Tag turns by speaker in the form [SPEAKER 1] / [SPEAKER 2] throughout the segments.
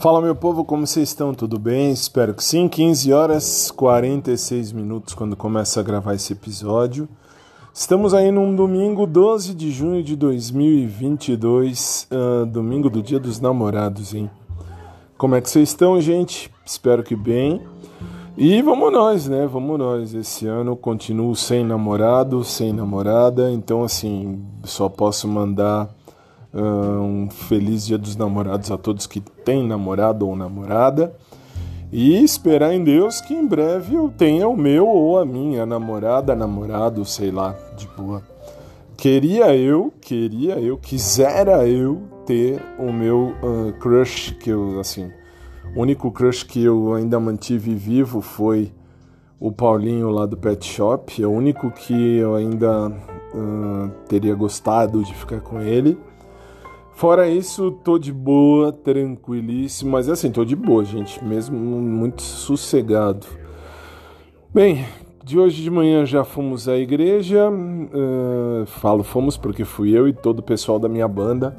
[SPEAKER 1] Fala meu povo, como vocês estão? Tudo bem? Espero que sim. 15 horas 46 minutos quando começa a gravar esse episódio. Estamos aí num domingo 12 de junho de 2022, uh, domingo do Dia dos Namorados, hein? Como é que vocês estão, gente? Espero que bem. E vamos nós, né? Vamos nós. Esse ano continuo sem namorado, sem namorada, então assim, só posso mandar um feliz Dia dos Namorados a todos que têm namorado ou namorada. E esperar em Deus que em breve eu tenha o meu ou a minha namorada, namorado, sei lá, de boa. Queria eu, queria eu, quisera eu ter o meu uh, crush, que eu, assim, o único crush que eu ainda mantive vivo foi o Paulinho lá do Pet Shop, é o único que eu ainda uh, teria gostado de ficar com ele. Fora isso, tô de boa, tranquilíssimo, mas assim, tô de boa, gente, mesmo muito sossegado. Bem, de hoje de manhã já fomos à igreja, uh, falo fomos porque fui eu e todo o pessoal da minha banda.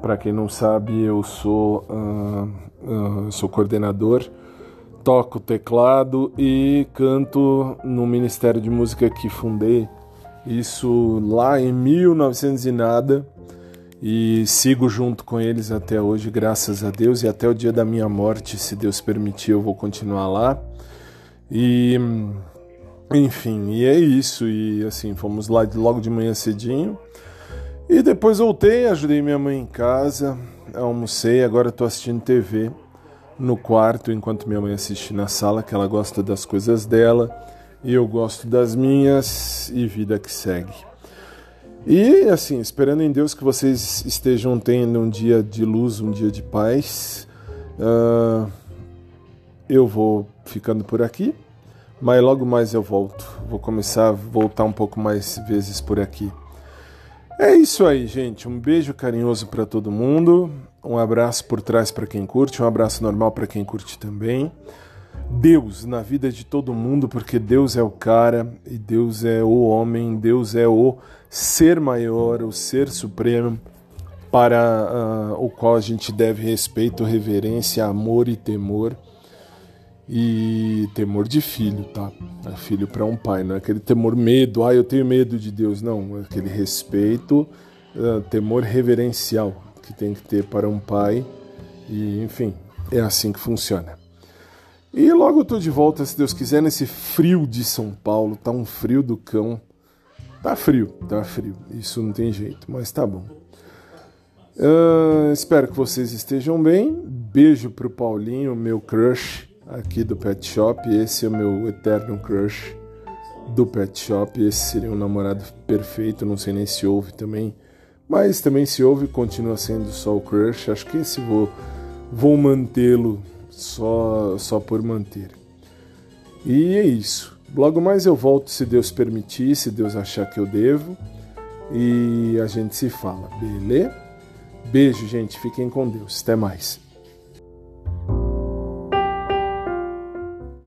[SPEAKER 1] Para quem não sabe, eu sou, uh, uh, sou coordenador, toco teclado e canto no Ministério de Música que fundei, isso lá em 1900 e nada e sigo junto com eles até hoje, graças a Deus, e até o dia da minha morte, se Deus permitir, eu vou continuar lá. E enfim, e é isso. E assim, fomos lá logo de manhã cedinho. E depois voltei, ajudei minha mãe em casa, almocei, agora estou assistindo TV no quarto enquanto minha mãe assiste na sala, que ela gosta das coisas dela, e eu gosto das minhas, e vida que segue. E assim, esperando em Deus que vocês estejam tendo um dia de luz, um dia de paz. Uh, eu vou ficando por aqui, mas logo mais eu volto. Vou começar a voltar um pouco mais vezes por aqui. É isso aí, gente. Um beijo carinhoso para todo mundo. Um abraço por trás para quem curte, um abraço normal para quem curte também. Deus na vida de todo mundo, porque Deus é o cara e Deus é o homem, Deus é o ser maior, o ser supremo para uh, o qual a gente deve respeito, reverência, amor e temor. E temor de filho, tá? É filho para um pai, não é aquele temor medo, ah, eu tenho medo de Deus, não, é aquele respeito, uh, temor reverencial que tem que ter para um pai. E, enfim, é assim que funciona. E logo eu tô de volta, se Deus quiser, nesse frio de São Paulo. Tá um frio do cão. Tá frio, tá frio. Isso não tem jeito, mas tá bom. Uh, espero que vocês estejam bem. Beijo pro Paulinho, meu crush aqui do Pet Shop. Esse é o meu eterno crush do Pet Shop. Esse seria um namorado perfeito. Não sei nem se ouve também. Mas também se ouve, continua sendo só o crush. Acho que esse vou, vou mantê-lo só, só por manter. E é isso. Logo mais eu volto se Deus permitir, se Deus achar que eu devo. E a gente se fala, beleza? Beijo, gente. Fiquem com Deus. Até mais.